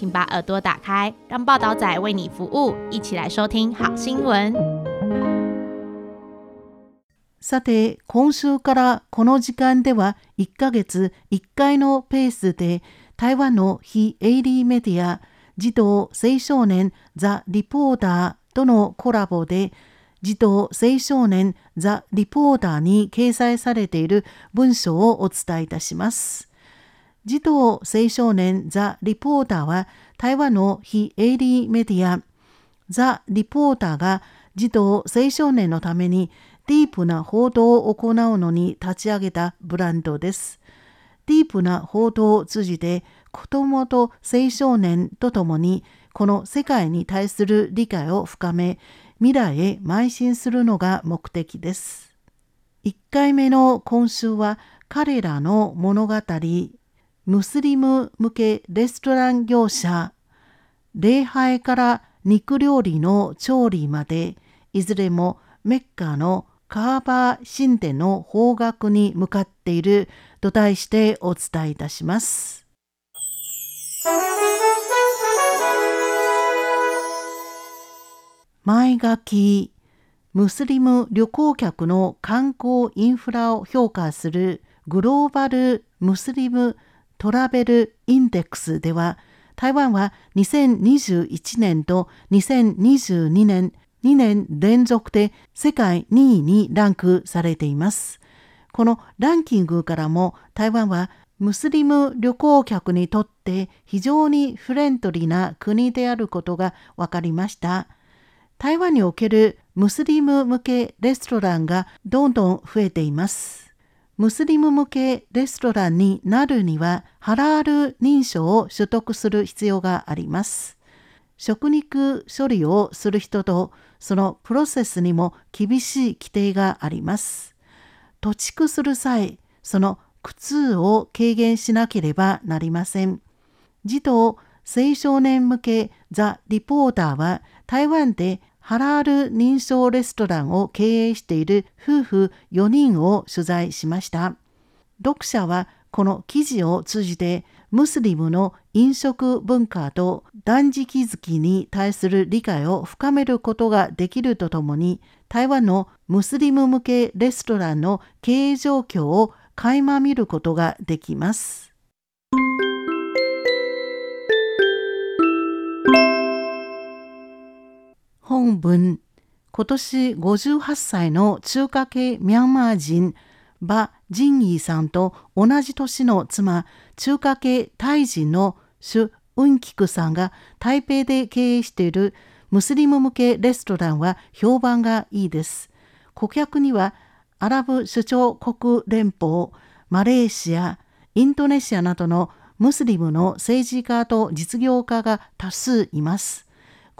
请把耳朵打开，让报道仔为你服务，一起来收听好新闻。さて、今週からこの時間では1ヶ月1回のペースで台湾の非営利メディア児童青少年ザ・リポーターとのコラボで児童青少年ザ・リポーターに掲載されている文章をお伝えいたします。児童青少年ザ・リポーターは台湾の非営利メディアザ・リポーターが児童青少年のためにディープな報道を行うのに立ち上げたブランドです。ディープな報道を通じて子供と青少年とともにこの世界に対する理解を深め未来へ邁進するのが目的です。1回目の今週は彼らの物語ムスリム向けレストラン業者礼拝から肉料理の調理までいずれもメッカのカーバー神殿の方角に向かっていると題してお伝えいたします。前書きムスリム旅行客の観光インフラを評価するグローバル・ムスリム・トラベル・インデックスでは台湾は2021年と2022年2年連続で世界2位にランクされています。このランキングからも台湾はムスリム旅行客にとって非常にフレンドリーな国であることが分かりました。台湾におけるムスリム向けレストランがどんどん増えています。ムスリム向けレストランになるにはハラール認証を取得する必要があります。食肉処理をする人とそのプロセスにも厳しい規定があります。土地する際、その苦痛を軽減しなければなりません。児童青少年向けザ・リポーターは台湾でハラール認証レストランを経営している夫婦4人を取材しました。読者はこの記事を通じてムスリムの飲食文化と断食月に対する理解を深めることができるとともに台湾のムスリム向けレストランの経営状況を垣間見ることができます。本文今年58歳の中華系ミャンマー人バ・ジンイーさんと同じ年の妻中華系タイ人のシュ・ウンキクさんが台北で経営しているムスリム向けレストランは評判がいいです。顧客にはアラブ首長国連邦、マレーシア、インドネシアなどのムスリムの政治家と実業家が多数います。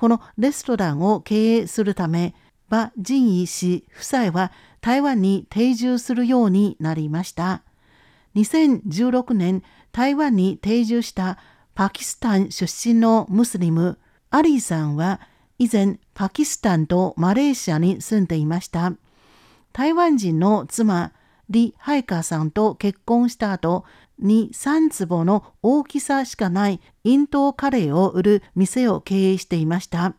このレストランを経営するため、馬仁義氏夫妻は台湾に定住するようになりました。2016年、台湾に定住したパキスタン出身のムスリム、アリーさんは以前パキスタンとマレーシアに住んでいました。台湾人の妻、リ・ハイカさんと結婚した後、2、3坪の大きさしかないインドカレーを売る店を経営していました。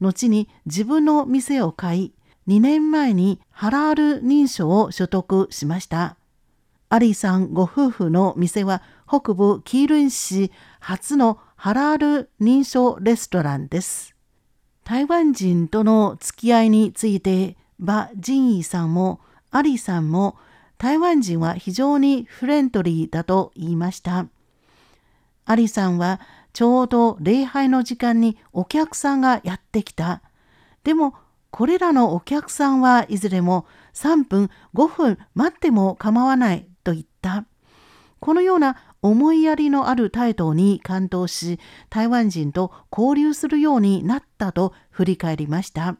後に自分の店を買い、2年前にハラール認証を取得しました。アリーさんご夫婦の店は北部キールン市初のハラール認証レストランです。台湾人との付き合いについて、馬仁義さんもアリーさんも台湾人は非常にフレンドリーだと言いました。アリさんはちょうど礼拝の時間にお客さんがやってきた。でもこれらのお客さんはいずれも3分5分待っても構わないと言った。このような思いやりのある態度に感動し、台湾人と交流するようになったと振り返りました。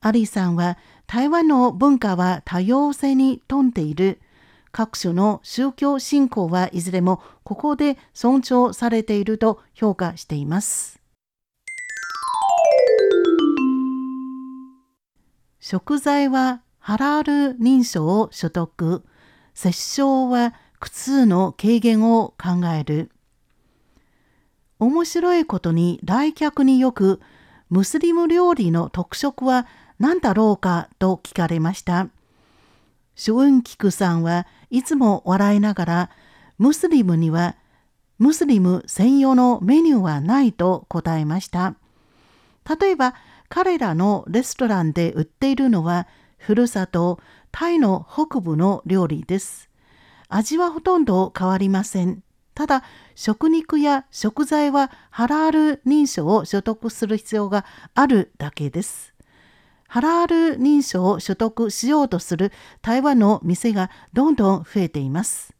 アリさんは台湾の文化は多様性に富んでいる。各種の宗教信仰はいずれもここで尊重されていると評価しています。食材はハラール認証を所得。殺傷は苦痛の軽減を考える。面白いことに来客によくムスリム料理の特色は何だろうかと聞かれました。シュウンキクさんはいつも笑いながらムスリムにはムスリム専用のメニューはないと答えました。例えば彼らのレストランで売っているのはふるさとタイの北部の料理です。味はほとんど変わりません。ただ食肉や食材はハラール認証を所得する必要があるだけです。ハラール認証を取得しようとする台湾の店がどんどん増えています。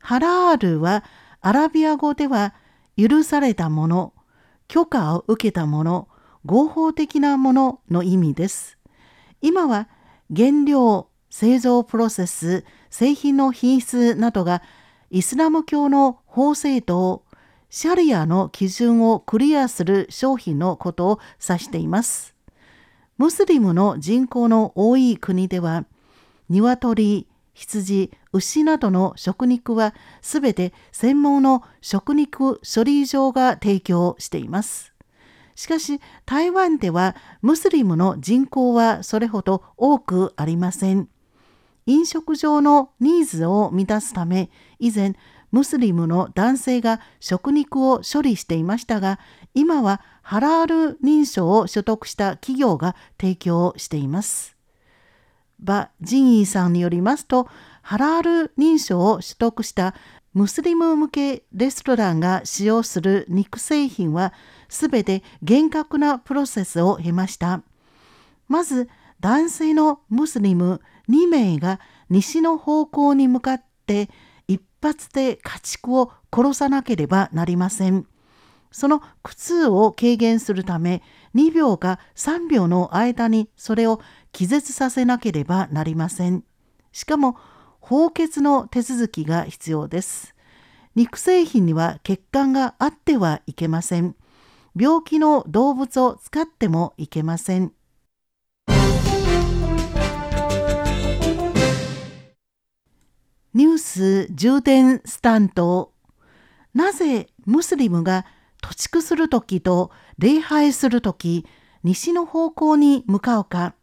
ハラールはアラビア語では許されたもの、許可を受けたもの、合法的なものの意味です。今は原料、製造プロセス、製品の品質などがイスラム教の法制度、シャリアの基準をクリアする商品のことを指しています。ムスリムの人口の多い国では、鶏、羊、牛などの食肉はすべて専門の食肉処理場が提供しています。しかし台湾ではムスリムの人口はそれほど多くありません。飲食上のニーズを満たすため以前ムスリムの男性が食肉を処理していましたが今はハラール認証を取得した企業が提供しています。バ・ジンイーさんによりますと、ハラール認証を取得したムスリム向けレストランが使用する肉製品はすべて厳格なプロセスを経ました。まず男性のムスリム2名が西の方向に向かって一発で家畜を殺さなければなりません。その苦痛を軽減するため2秒か3秒の間にそれを気絶させなければなりません。しかも放血の手続きが必要です。肉製品には血管があってはいけません。病気の動物を使ってもいけません。ニュース充電スタンドなぜムスリムが土地区するときと礼拝するとき、西の方向に向かうか。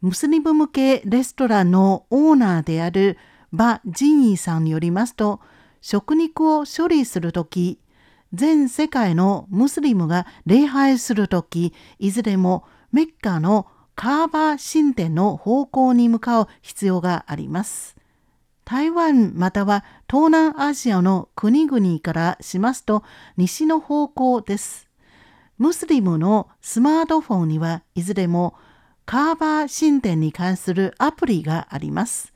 ムスリム向けレストランのオーナーであるバ・ジンイさんによりますと、食肉を処理するとき、全世界のムスリムが礼拝するとき、いずれもメッカのカーバー神殿の方向に向かう必要があります。台湾または東南アジアの国々からしますと西の方向です。ムスリムのスマートフォンにはいずれもカーバー神殿に関するアプリがあります。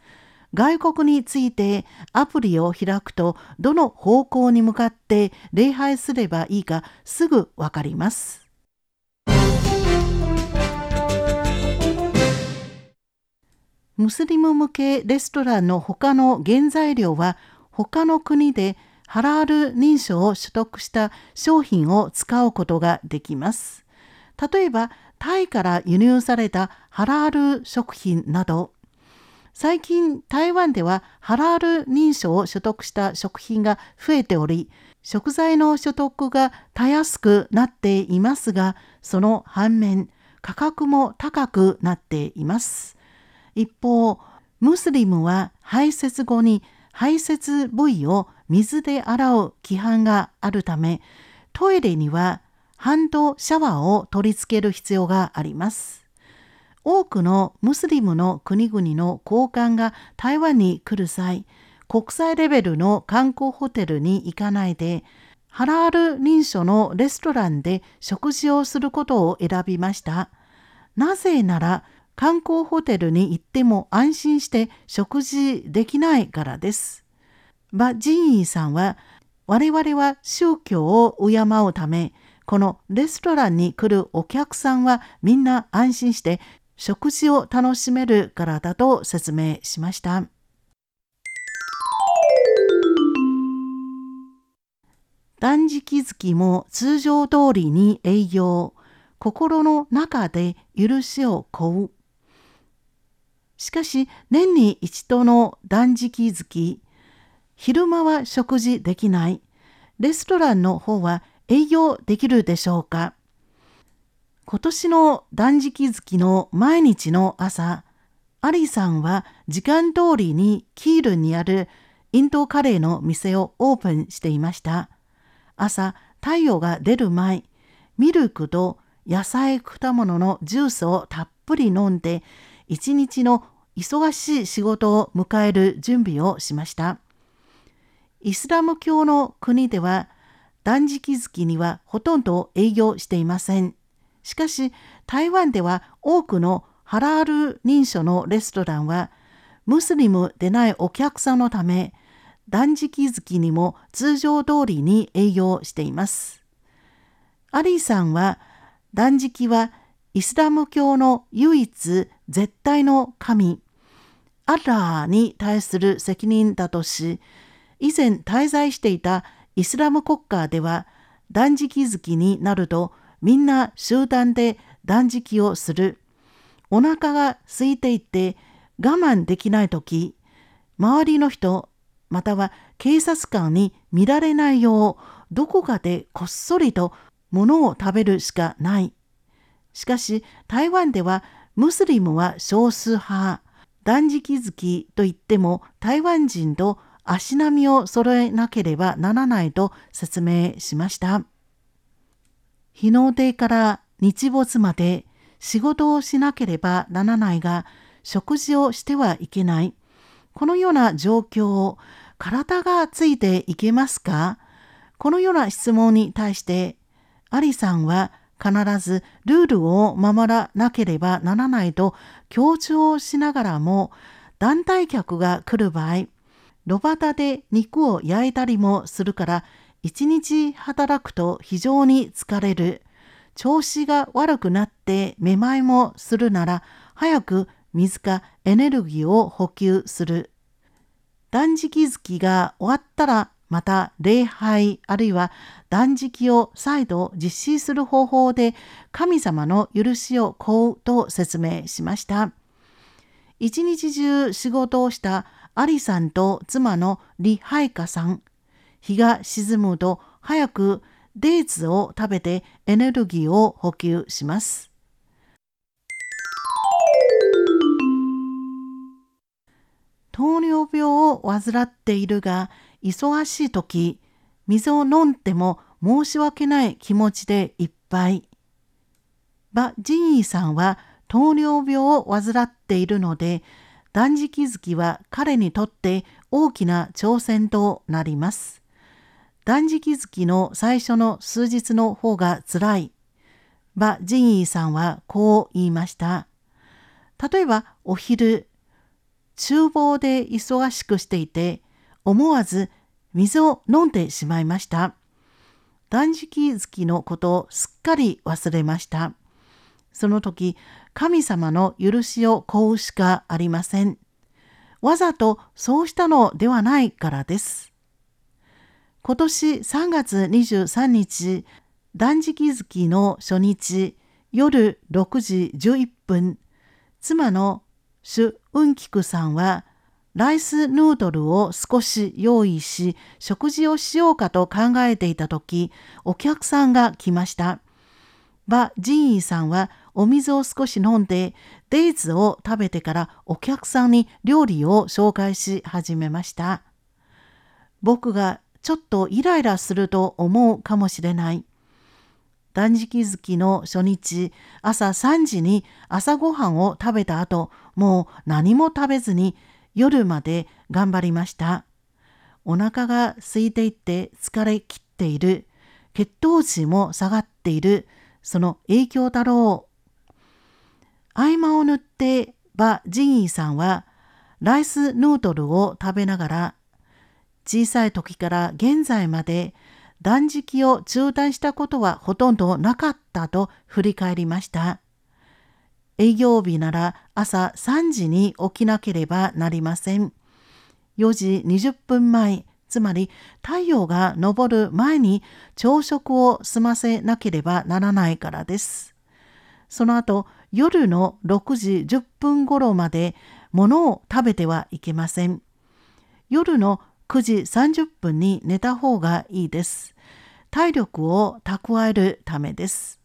外国についてアプリを開くとどの方向に向かって礼拝すればいいかすぐわかります。ムスリム向けレストランの他の原材料は他の国でハラール認証を取得した商品を使うことができます。例えばタイから輸入されたハラール食品など最近台湾ではハラール認証を取得した食品が増えており食材の所得がたやすくなっていますがその反面価格も高くなっています。一方、ムスリムは排泄後に排泄部位を水で洗う規範があるため、トイレにはハンドシャワーを取り付ける必要があります。多くのムスリムの国々の高官が台湾に来る際、国際レベルの観光ホテルに行かないで、ハラール認証のレストランで食事をすることを選びました。なぜなら観光ホテルに行っても安心して食事できないからです。馬仁義さんは、我々は宗教を敬うため、このレストランに来るお客さんはみんな安心して食事を楽しめるからだと説明しました。断食月も通常通りに営業、心の中で許しを請う。しかし年に一度の断食月、昼間は食事できない。レストランの方は営業できるでしょうか？今年の断食月の毎日の朝、アリさんは時間通りにキールにあるインドカレーの店をオープンしていました。朝、太陽が出る前、ミルクと野菜果物のジュースをたっぷり飲んで、一日の忙しい仕事を迎える準備をしました。イスラム教の国では断食月にはほとんど営業していません。しかし台湾では多くのハラール認証のレストランはムスリムでないお客さんのため断食月にも通常通りに営業しています。アリーさんは断食はイスラム教の唯一絶対の神アラーに対する責任だとし以前滞在していたイスラム国家では断食月になるとみんな集団で断食をする。お腹が空いていて我慢できないとき、周りの人または警察官に見られないようどこかでこっそりと物を食べるしかない。しかし台湾ではムスリムは少数派。断食月といっても台湾人と足並みを揃えなければならないと説明しました。日の出から日没まで仕事をしなければならないが食事をしてはいけない。このような状況を体がついていけますか？このような質問に対してアリさんは必ずルールを守らなければならないと強調しながらも団体客が来る場合炉端で肉を焼いたりもするから一日働くと非常に疲れる。調子が悪くなってめまいもするなら早く水かエネルギーを補給する。断食月が終わったらまた礼拝あるいは断食を再度実施する方法で神様の許しを請うと説明しました。一日中仕事をしたアリさんと妻のリハイカさん。日が沈むと早くデーツを食べてエネルギーを補給します。糖尿病を患っているが忙しい時水を飲んでも申し訳ない気持ちでいっぱい。バ・ジンイさんは糖尿病を患っているので断食月は彼にとって大きな挑戦となります。断食月の最初の数日の方がつらい。バ・ジンイさんはこう言いました。例えばお昼、厨房で忙しくしていて思わず水を飲んでしまいました。断食月のことをすっかり忘れました。その時、神様の許しを請うしかありません。わざとそうしたのではないからです。今年3月23日、断食月の初日、夜6時11分、妻のシュ・ウンキクさんは、ライスヌードルを少し用意し、食事をしようかと考えていた時、お客さんが来ました。バ・ジンイさんはお水を少し飲んでデイズを食べてからお客さんに料理を紹介し始めました。僕がちょっとイライラすると思うかもしれない。断食月の初日朝3時に朝ごはんを食べた後もう何も食べずに夜まで頑張りました。お腹が空いていて疲れ切っている。血糖値も下がっている。その影響だろう。合間を縫ってバ・ジンイさんはライスヌードルを食べながら小さい時から現在まで断食を中断したことはほとんどなかったと振り返りました。営業日なら朝3時に起きなければなりません。4時20分前、つまり太陽が昇る前に朝食を済ませなければならないからです。その後、夜の6時10分頃まで物を食べてはいけません。夜の9時30分に寝た方がいいです。体力を蓄えるためです。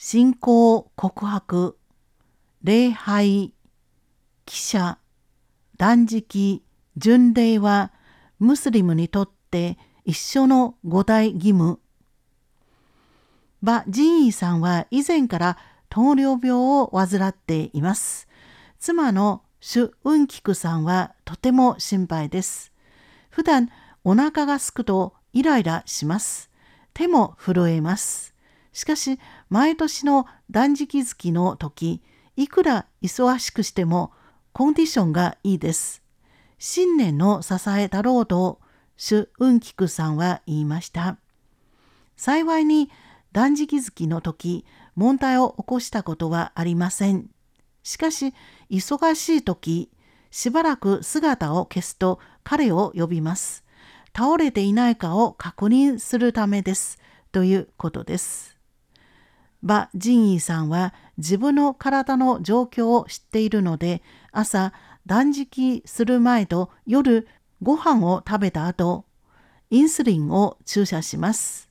信仰告白、礼拝、記者、断食、巡礼はムスリムにとって一緒の五大義務。馬仁イさんは以前から糖尿病を患っています。妻のシュ・ウンキクさんはとても心配です。普段お腹がすくとイライラします。手も震えます。しかし毎年の断食月の時いくら忙しくしてもコンディションがいいです。新年の支えだろうとシュ・ウンキクさんは言いました。幸いに断食月の時問題を起こしたことはありません。しかし忙しい時しばらく姿を消すと彼を呼びます。倒れていないかを確認するためです。ということです。馬仁イさんは自分の体の状況を知っているので朝断食する前と夜ご飯を食べた後インスリンを注射します。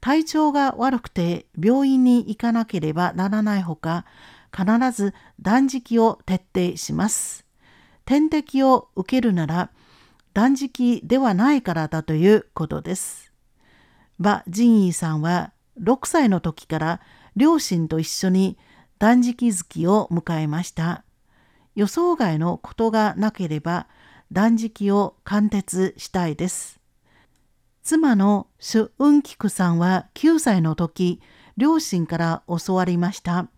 体調が悪くて病院に行かなければならないほか必ず断食を徹底します。点滴を受けるなら断食ではないからだということです。馬仁イさんは6歳の時から両親と一緒に断食月を迎えました。予想外のことがなければ断食を貫徹したいです。妻のシュ・ウンキクさんは9歳の時、両親から教わりました。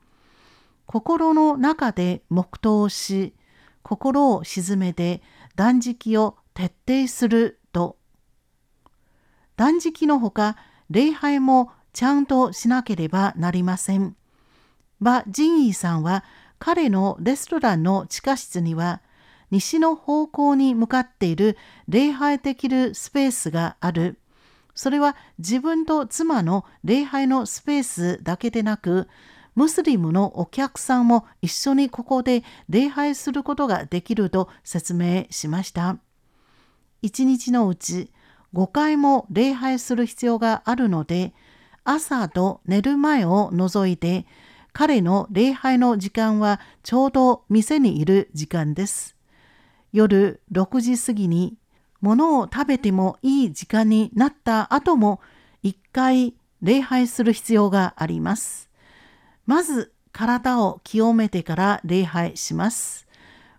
心の中で黙祷し、心を静めて断食を徹底すると。断食のほか、礼拝もちゃんとしなければなりません。馬仁イさんは彼のレストランの地下室には西の方向に向かっている礼拝できるスペースがある。それは自分と妻の礼拝のスペースだけでなく、ムスリムのお客さんも一緒にここで礼拝することができると説明しました。一日のうち5回も礼拝する必要があるので、朝と寝る前を除いて彼の礼拝の時間はちょうど店にいる時間です。夜6時過ぎに物を食べてもいい時間になった後も一回礼拝する必要があります。まず体を清めてから礼拝します。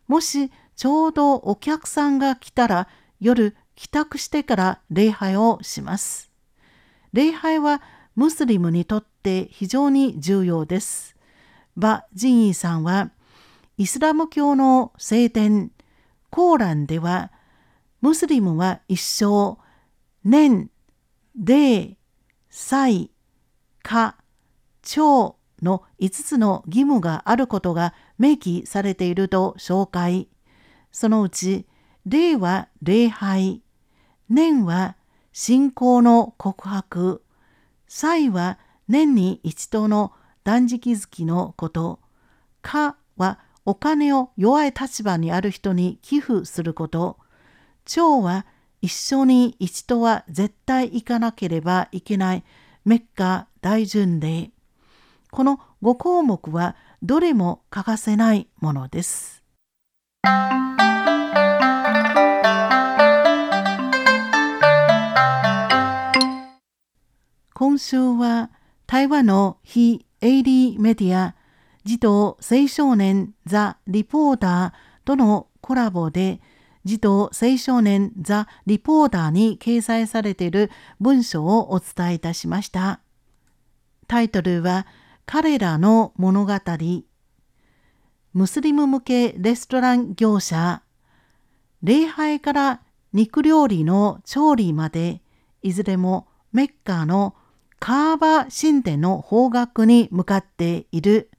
もしちょうどお客さんが来たら夜帰宅してから礼拝をします。礼拝はムスリムにとって非常に重要です。バ・ジンイさんは、イスラム教の聖典、コーランでは、ムスリムは一生、年、デサイ、カ、長の5つの義務があることが明記されていると紹介。そのうち、礼は礼拝、年は信仰の告白、祭は年に一度の断食月のこと。かはお金を弱い立場にある人に寄付すること。蝶は一緒に一度は絶対行かなければいけないメッカ大巡礼。この5項目はどれも欠かせないものです。今週は台湾の非営利メディア児童青少年ザ・リポーターとのコラボで児童青少年ザ・リポーターに掲載されている文章をお伝えいたしました。タイトルは彼らの物語ムスリム向けレストラン業者礼拝から肉料理の調理までいずれもメッカーのカーバ神殿の方角に向かっている。